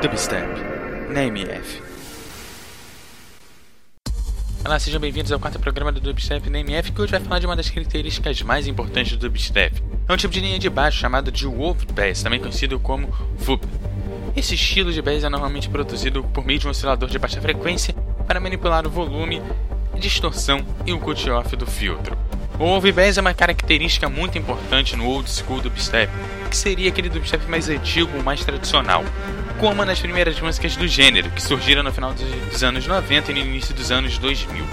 Dubstep na MF. Olá, sejam bem-vindos ao quarto programa do Dubstep na MF, que hoje vai falar de uma das características mais importantes do Dubstep. É um tipo de linha de baixo chamado de Wolf Bass, também conhecido como VUB. Esse estilo de bass é normalmente produzido por meio de um oscilador de baixa frequência para manipular o volume, distorção e o cut-off do filtro. O overbass é uma característica muito importante no old school dubstep, que seria aquele dubstep mais antigo, mais tradicional, como das primeiras músicas do gênero, que surgiram no final dos anos 90 e no início dos anos 2000.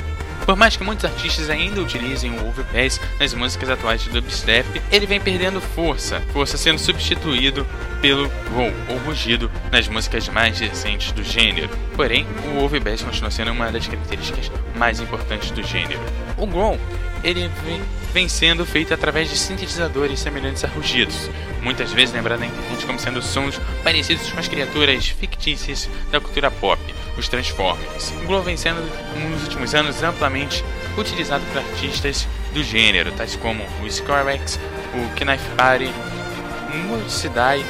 Por mais que muitos artistas ainda utilizem o overbass nas músicas atuais de dubstep, ele vem perdendo força, força sendo substituído pelo roll ou rugido nas músicas mais recentes do gênero. Porém, o overbass continua sendo uma das características mais importantes do gênero. O growl ele vem sendo feito através de sintetizadores semelhantes a rugidos, muitas vezes lembrado na internet como sendo sons parecidos com as criaturas fictícias da cultura pop, os Transformers. O Glow vem sendo, nos últimos anos, amplamente utilizado por artistas do gênero, tais como o Scorex, o Knife Party, o Multicidai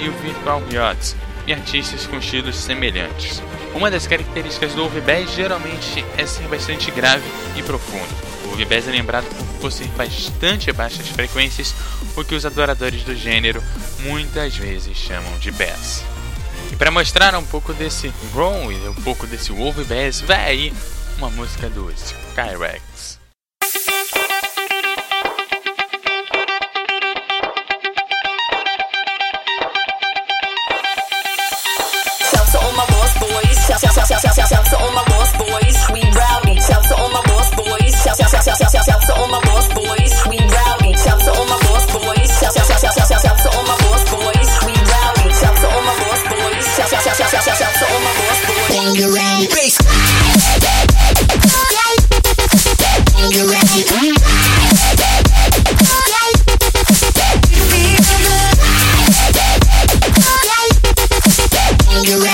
e o Virtual Yachts, e artistas com estilos semelhantes. Uma das características do overbass geralmente é ser bastante grave e profundo. O Bass é lembrado por possuir bastante baixas frequências, o que os adoradores do gênero muitas vezes chamam de bass. E para mostrar um pouco desse growl e um pouco desse Wolf Bass, vai aí uma música do Skyrex.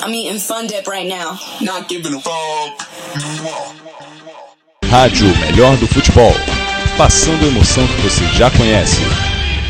Yo, I'm eating Fun Dip right now. Not giving a fuck. Rádio Melhor do Futebol. Passando a emoção que você já conhece.